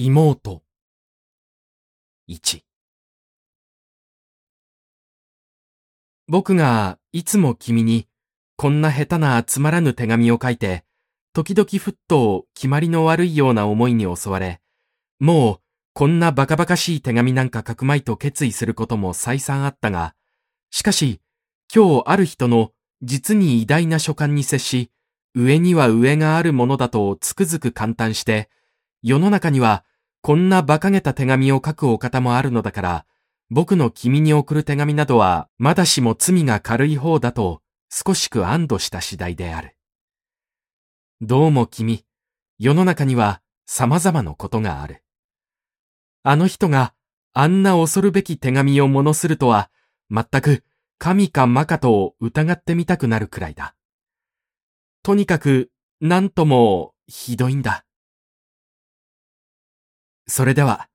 妹。1僕がいつも君にこんな下手なつまらぬ手紙を書いて、時々ふっと決まりの悪いような思いに襲われ、もうこんなバカバカしい手紙なんか書くまいと決意することも再三あったが、しかし今日ある人の実に偉大な書簡に接し、上には上があるものだとつくづく感嘆して、世の中にはこんな馬鹿げた手紙を書くお方もあるのだから、僕の君に送る手紙などは、まだしも罪が軽い方だと、少しく安堵した次第である。どうも君、世の中には様々なことがある。あの人があんな恐るべき手紙を物するとは、全く神か魔かと疑ってみたくなるくらいだ。とにかく、なんとも、ひどいんだ。それでは、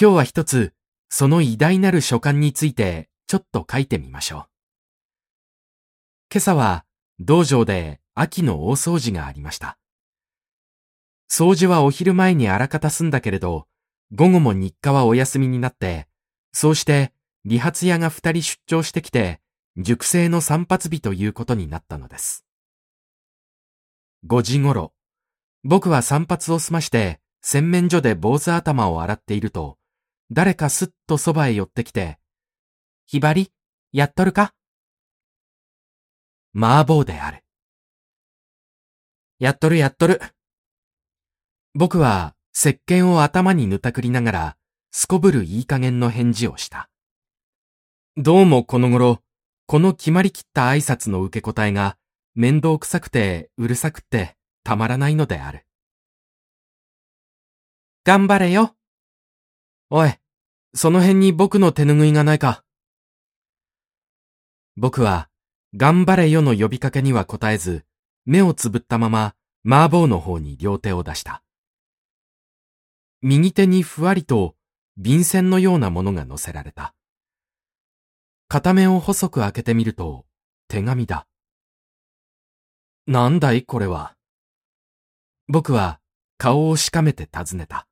今日は一つ、その偉大なる書簡について、ちょっと書いてみましょう。今朝は、道場で秋の大掃除がありました。掃除はお昼前にあらかた済んだけれど、午後も日課はお休みになって、そうして理髪屋が二人出張してきて、熟成の散髪日ということになったのです。5時頃、僕は散髪を済まして洗面所で坊主頭を洗っていると、誰かすっとそばへ寄ってきて、ひばり、やっとるか？麻婆である。やっとるやっとる。僕は石鹸を頭にぬたくりながら、すこぶるいい加減の返事をした。どうもこの頃、この決まりきった挨拶の受け答えが、面倒くさくてうるさくってたまらないのである。頑張れよ。おい、その辺に僕の手ぬぐいがないか。僕は、頑張れよの呼びかけには答えず、目をつぶったまま、麻婆の方に両手を出した。右手にふわりと、便箋のようなものが乗せられた。片目を細く開けてみると、手紙だ。なんだいこれは。僕は顔をしかめて尋ねた。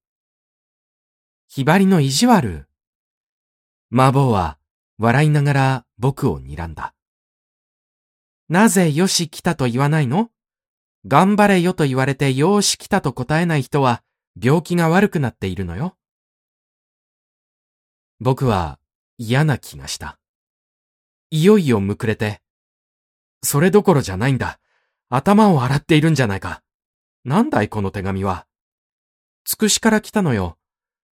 ひばりの意地悪。麻婆は笑いながら僕を睨んだ。なぜよし来たと言わないの？頑張れよと言われてよーし来たと答えない人は病気が悪くなっているのよ。僕は嫌な気がした。いよいよむくれて、それどころじゃないんだ。頭を洗っているんじゃないか。なんだいこの手紙は。つくしから来たのよ。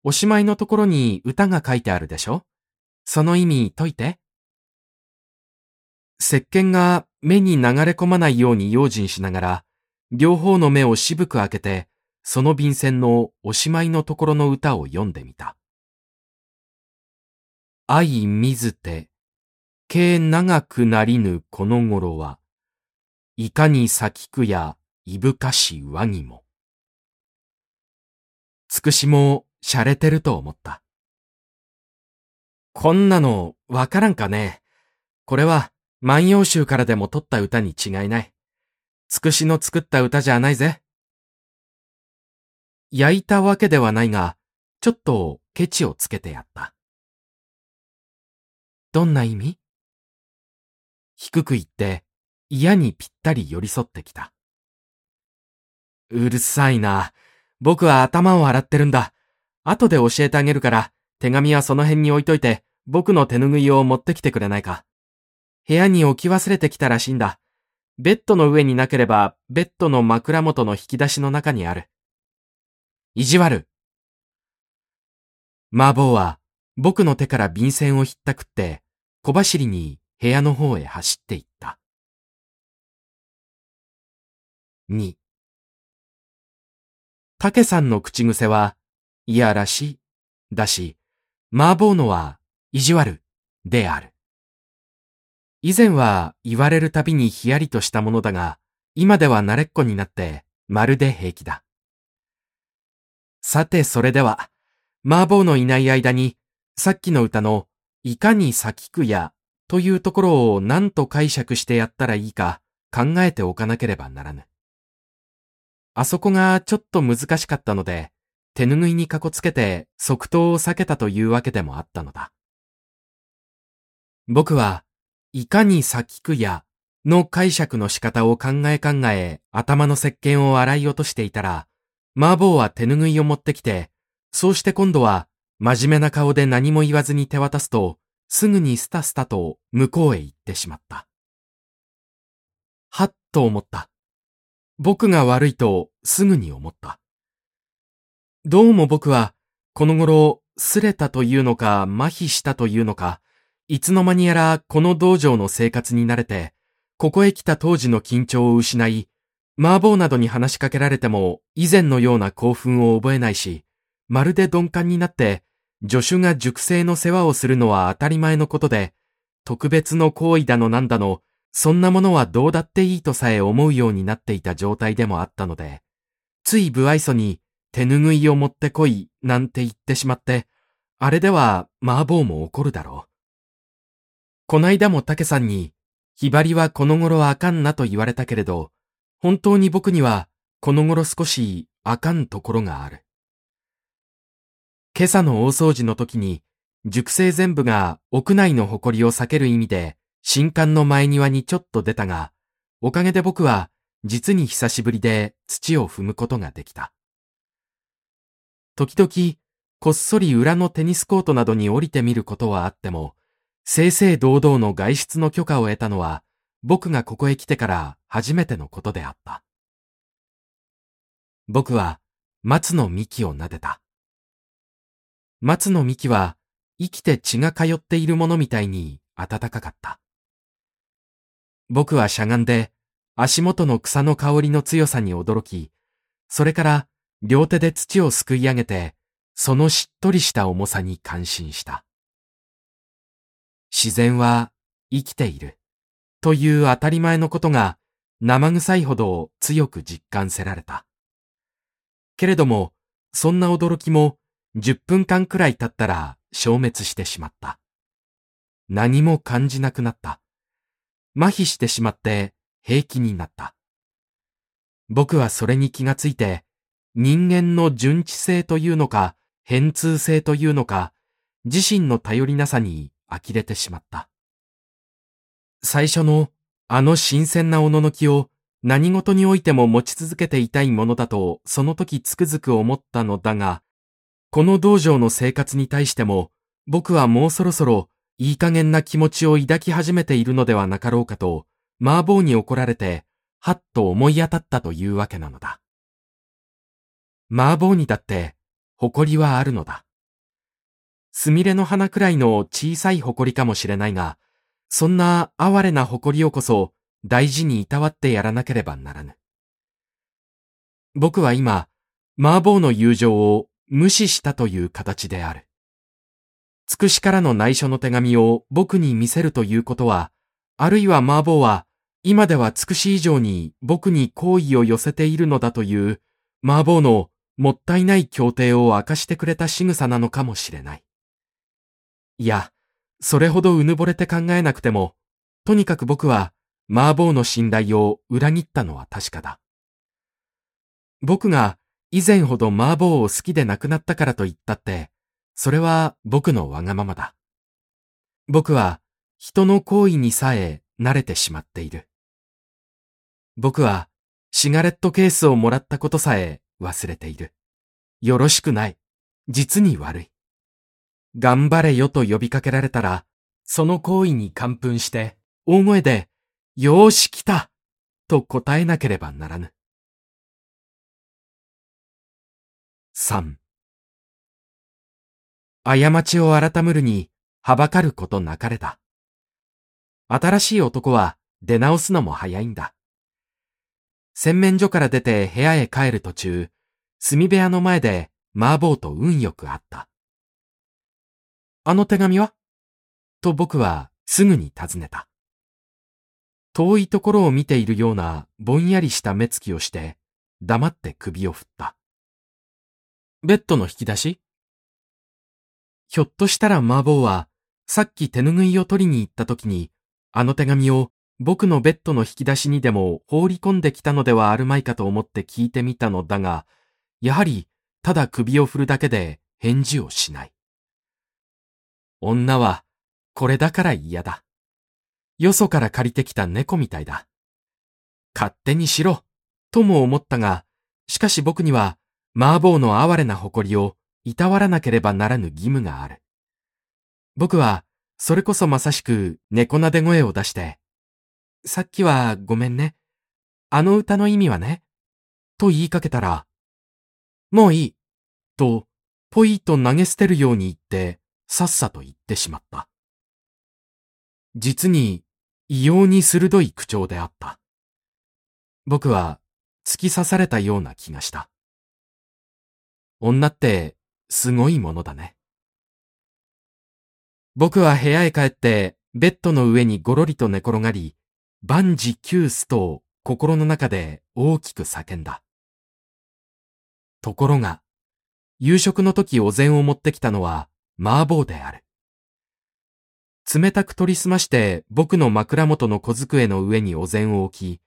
おしまいのところに歌が書いてあるでしょ？その意味解いて。石鹸が目に流れ込まないように用心しながら、両方の目を渋く開けて、その便箋のおしまいのところの歌を読んでみた。愛水て、計長くなりぬこの頃は、いかに咲くやいぶかし和にも。つくしも洒落てると思った。こんなのわからんかね。これは万葉集からでも取った歌に違いない。つくしの作った歌じゃないぜ。焼いたわけではないが、ちょっとケチをつけてやった。どんな意味？低く言って、嫌にぴったり寄り添ってきた。うるさいな。僕は頭を洗ってるんだ。後で教えてあげるから、手紙はその辺に置いといて、僕の手ぬぐいを持ってきてくれないか。部屋に置き忘れてきたらしいんだ。ベッドの上になければ、ベッドの枕元の引き出しの中にある。意地悪。麻婆は、僕の手から便箋をひったくって、小走りに部屋の方へ走っていった。2竹さんの口癖は、いやらしい、だし、麻婆のは、意地悪、である。以前は言われるたびにヒヤリとしたものだが、今では慣れっこになって、まるで平気だ。さてそれでは、麻婆のいない間に、さっきの歌の、いかに咲くや、というところを何と解釈してやったらいいか考えておかなければならぬ。あそこがちょっと難しかったので、手ぬぐいにかこつけて即答を避けたというわけでもあったのだ。僕はいかに先くやの解釈の仕方を考え考え頭の石鹸を洗い落としていたら、麻婆は手ぬぐいを持ってきて、そうして今度は真面目な顔で何も言わずに手渡すと、すぐにスタスタと向こうへ行ってしまった。はっと思った。僕が悪いとすぐに思った。どうも僕は、この頃、すれたというのか、麻痺したというのか、いつの間にやらこの道場の生活に慣れて、ここへ来た当時の緊張を失い、麻婆などに話しかけられても以前のような興奮を覚えないし、まるで鈍感になって、助手が熟成の世話をするのは当たり前のことで、特別の行為だのなんだの、そんなものはどうだっていいとさえ思うようになっていた状態でもあったので、つい不愛想に手ぬぐいを持ってこいなんて言ってしまって、あれでは麻婆も怒るだろう。こないだも竹さんに、ひばりはこの頃あかんなと言われたけれど、本当に僕にはこの頃少しあかんところがある。今朝の大掃除の時に、熟成全部が屋内の埃を避ける意味で、新館の前庭にちょっと出たが、おかげで僕は実に久しぶりで土を踏むことができた。時々、こっそり裏のテニスコートなどに降りてみることはあっても、正々堂々の外出の許可を得たのは、僕がここへ来てから初めてのことであった。僕は松の幹を撫でた。松の幹は生きて血が通っているものみたいに暖かかった。僕はしゃがんで足元の草の香りの強さに驚き、それから両手で土をすくい上げて、そのしっとりした重さに感心した。自然は生きているという当たり前のことが生臭いほど強く実感せられた。けれども、そんな驚きも10分間くらい経ったら消滅してしまった。何も感じなくなった。麻痺してしまって平気になった。僕はそれに気がついて、人間の純知性というのか、変通性というのか、自身の頼りなさに呆れてしまった。最初のあの新鮮なおののきを何事においても持ち続けていたいものだとその時つくづく思ったのだが、この道場の生活に対しても、僕はもうそろそろいい加減な気持ちを抱き始めているのではなかろうかと、麻婆に怒られて、はっと思い当たったというわけなのだ。麻婆にだって、誇りはあるのだ。すみれの花くらいの小さい誇りかもしれないが、そんな哀れな誇りをこそ大事にいたわってやらなければならぬ。僕は今、麻婆の友情を無視したという形である。つくしからの内緒の手紙を僕に見せるということは、あるいは麻婆は今ではつくし以上に僕に好意を寄せているのだという麻婆のもったいない協定を明かしてくれた仕草なのかもしれない。いや、それほどうぬぼれて考えなくても、とにかく僕は麻婆の信頼を裏切ったのは確かだ。僕が以前ほど麻婆を好きで亡くなったからと言ったって、それは僕のわがままだ。僕は人の行為にさえ慣れてしまっている。僕はシガレットケースをもらったことさえ忘れている。よろしくない。実に悪い。頑張れよと呼びかけられたら、その行為に感奮して、大声で、よーし来たと答えなければならぬ。3過ちを改むるに、はばかることなかれだ。新しい男は出直すのも早いんだ。洗面所から出て部屋へ帰る途中、炭部屋の前で麻婆と運よく会った。あの手紙は？と僕はすぐに尋ねた。遠いところを見ているようなぼんやりした目つきをして黙って首を振った。ベッドの引き出し？ひょっとしたら麻婆は、さっき手ぬぐいを取りに行った時に、あの手紙を僕のベッドの引き出しにでも放り込んできたのではあるまいかと思って聞いてみたのだが、やはりただ首を振るだけで返事をしない。女は、これだから嫌だ。よそから借りてきた猫みたいだ。勝手にしろ、とも思ったが、しかし僕には、麻婆の哀れな誇りをいたわらなければならぬ義務がある。僕は、それこそまさしく猫なで声を出して、さっきはごめんね。あの歌の意味はね。と言いかけたら、もういい。と、ぽいと投げ捨てるように言って、さっさと言ってしまった。実に異様に鋭い口調であった。僕は突き刺されたような気がした。女ってすごいものだね。僕は部屋へ帰ってベッドの上にごろりと寝転がり、万事休すと心の中で大きく叫んだ。ところが、夕食の時お膳を持ってきたのは麻婆である。冷たく取りすまして僕の枕元の小机の上にお膳を置き、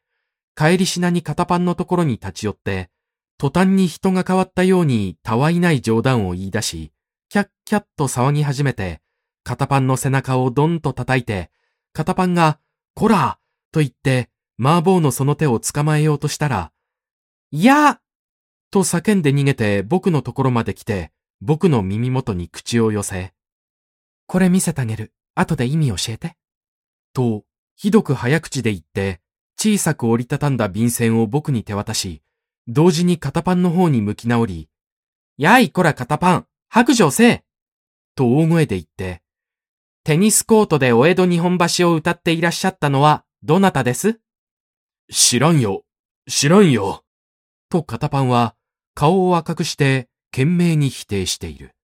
帰りしなに片パンのところに立ち寄って、途端に人が変わったようにたわいない冗談を言い出し、キャッキャッと騒ぎ始めて、片パンの背中をドンと叩いて、片パンが、こらと言って、麻婆のその手を捕まえようとしたら、いやと叫んで逃げて僕のところまで来て、僕の耳元に口を寄せ、これ見せてあげる。後で意味教えて。と、ひどく早口で言って、小さく折りたたんだ便箋を僕に手渡し、同時に片パンの方に向き直り、やいこら片パン、白状せえと大声で言って、テニスコートでお江戸日本橋を歌っていらっしゃったのはどなたです？知らんよ、知らんよ。と片パンは顔を赤くして懸命に否定している。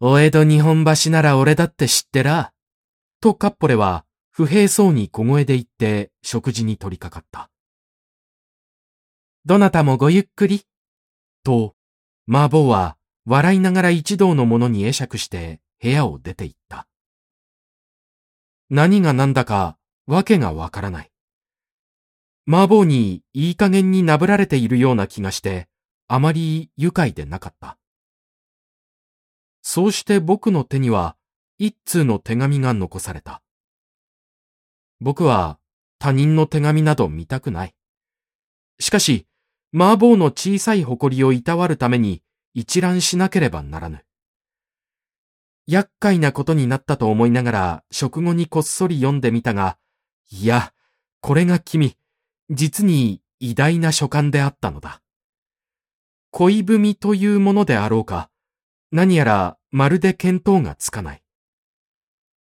お江戸日本橋なら俺だって知ってら？とカッポレは不平そうに小声で言って食事に取り掛かった。どなたもごゆっくり？と、麻婆は笑いながら一同の者に会釈して部屋を出て行った。何が何だかわけがわからない。麻婆にいい加減になぶられているような気がして、あまり愉快でなかった。そうして僕の手には一通の手紙が残された。僕は他人の手紙など見たくない。しかし、麻婆の小さい誇りをいたわるために一覧しなければならぬ。厄介なことになったと思いながら食後にこっそり読んでみたが、いや、これが君、実に偉大な書簡であったのだ。恋文というものであろうか、何やらまるで見当がつかない。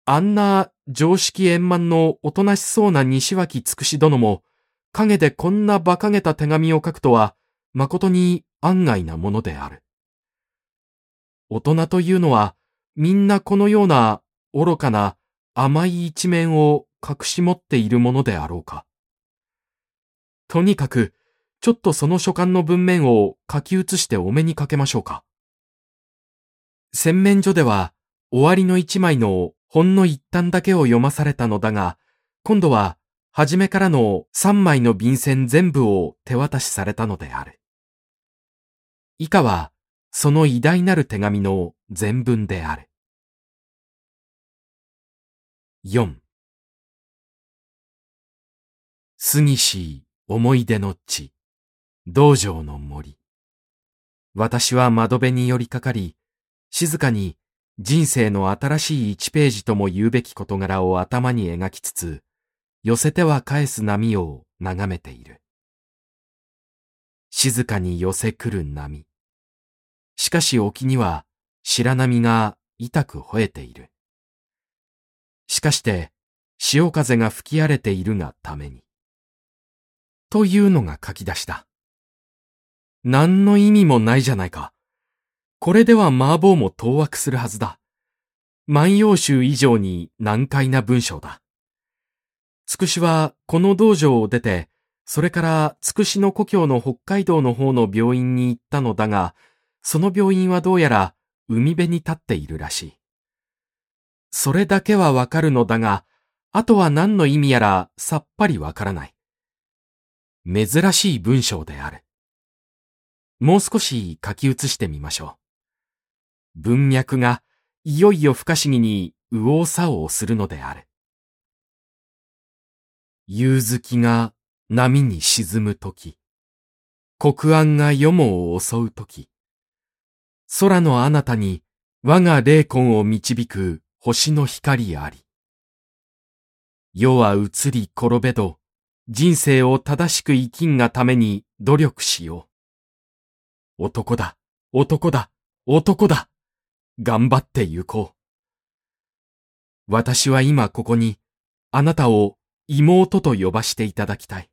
あんな常識円満のおとなしそうな西脇つくし殿も、影でこんな馬鹿げた手紙を書くとは、誠に案外なものである。大人というのは、みんなこのような愚かな甘い一面を隠し持っているものであろうか。とにかく、ちょっとその書簡の文面を書き写してお目にかけましょうか。洗面所では、終わりの一枚のほんの一端だけを読まされたのだが、今度は、初めからの三枚の便箋全部を手渡しされたのである。以下は、その偉大なる手紙の全文である。4杉し思い出の地、道場の森。私は窓辺に寄りかかり、静かに人生の新しい一ページとも言うべき事柄を頭に描きつつ、寄せては返す波を眺めている。静かに寄せ来る波。しかし沖には白波が痛く吠えている。しかして、潮風が吹き荒れているがために。というのが書き出した。何の意味もないじゃないか。これでは麻婆も当惑するはずだ。万葉集以上に難解な文章だ。つくしはこの道場を出て、それからつくしの故郷の北海道の方の病院に行ったのだが、その病院はどうやら海辺に立っているらしい。それだけはわかるのだが、あとは何の意味やらさっぱりわからない。珍しい文章である。もう少し書き写してみましょう。文脈がいよいよ不可思議に右往左往するのである。夕月が波に沈むとき、黒暗が夜もを襲うとき、空のあなたに我が霊魂を導く星の光あり。世は移り転べど、人生を正しく生きんがために努力しよう。男だ、男だ、男だ。頑張って行こう。私は今ここに、あなたを妹と呼ばしていただきたい。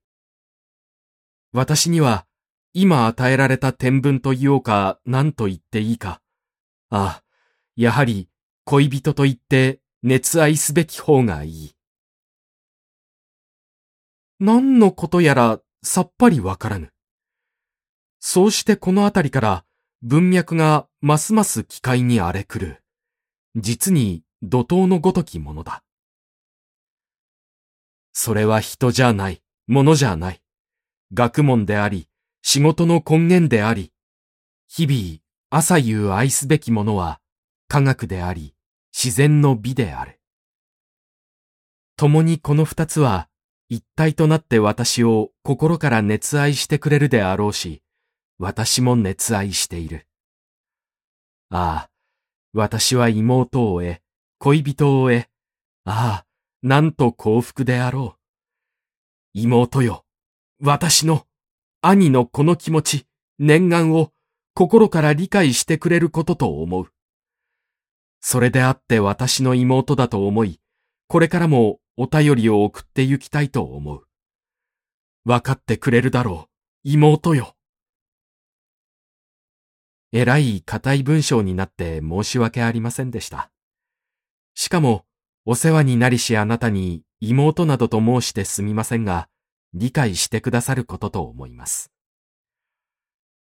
私には、今与えられた天文と言おうか何と言っていいか。ああ、やはり恋人と言って熱愛すべき方がいい。何のことやらさっぱりわからぬ。そうしてこのあたりから文脈がますます機械に荒れ狂う。実に怒涛のごときものだ。それは人じゃない、ものじゃない。学問であり、仕事の根源であり、日々朝夕愛すべきものは科学であり、自然の美である。共にこの二つは一体となって私を心から熱愛してくれるであろうし、私も熱愛している。ああ、私は妹を得、恋人を得、ああ、なんと幸福であろう。妹よ、私の、兄のこの気持ち、念願を心から理解してくれることと思う。それであって私の妹だと思い、これからもお便りを送って行きたいと思う。わかってくれるだろう、妹よ。えらい硬い文章になって申し訳ありませんでした。しかも、お世話になりしあなたに妹などと申してすみませんが、理解してくださることと思います。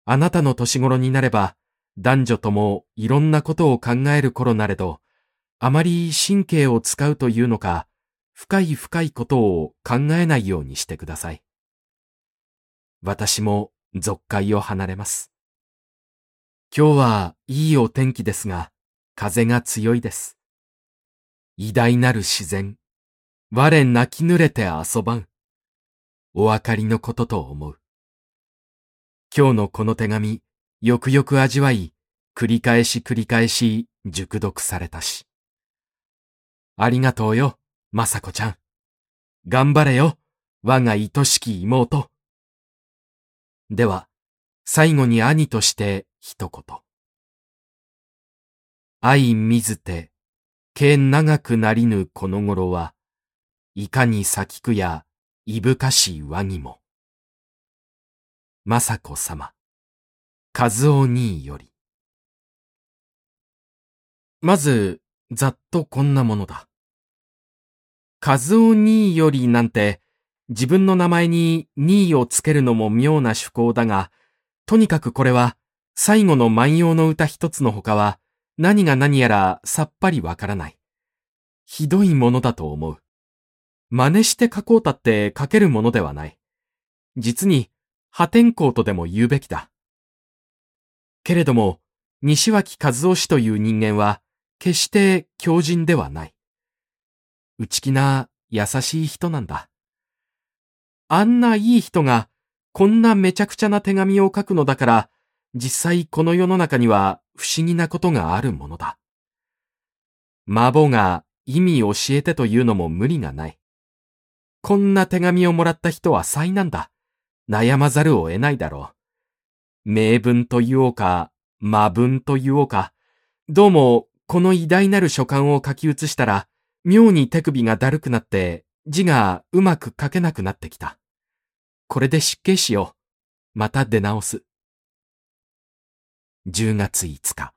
あなたの年頃になれば、男女ともいろんなことを考える頃なれど、あまり神経を使うというのか、深い深いことを考えないようにしてください。私も俗界を離れます。今日はいいお天気ですが、風が強いです。偉大なる自然、我泣き濡れて遊ばん。お分かりのことと思う。今日のこの手紙、よくよく味わい、繰り返し繰り返し熟読されたし。ありがとうよ、まさこちゃん。頑張れよ、我が愛しき妹。では、最後に兄として一言。愛水て、毛長くなりぬこの頃は、いかに咲きくや、いぶかしい和にも。雅子様。和夫兄より。まず、ざっとこんなものだ。和夫兄よりなんて、自分の名前に兄をつけるのも妙な趣向だが、とにかくこれは、最後の万葉の歌一つの他は、何が何やらさっぱりわからない。ひどいものだと思う。真似して書こうたって書けるものではない。実に、破天荒とでも言うべきだ。けれども、西脇和夫氏という人間は、決して強人ではない。内気な優しい人なんだ。あんないい人が、こんなめちゃくちゃな手紙を書くのだから、実際この世の中には不思議なことがあるものだ。マボが意味教えてというのも無理がない。こんな手紙をもらった人は災難だ。悩まざるを得ないだろう。名文と言おうか、魔文と言おうか、どうもこの偉大なる書簡を書き写したら、妙に手首がだるくなって字がうまく書けなくなってきた。これで失敬しよう。また出直す。10月5日。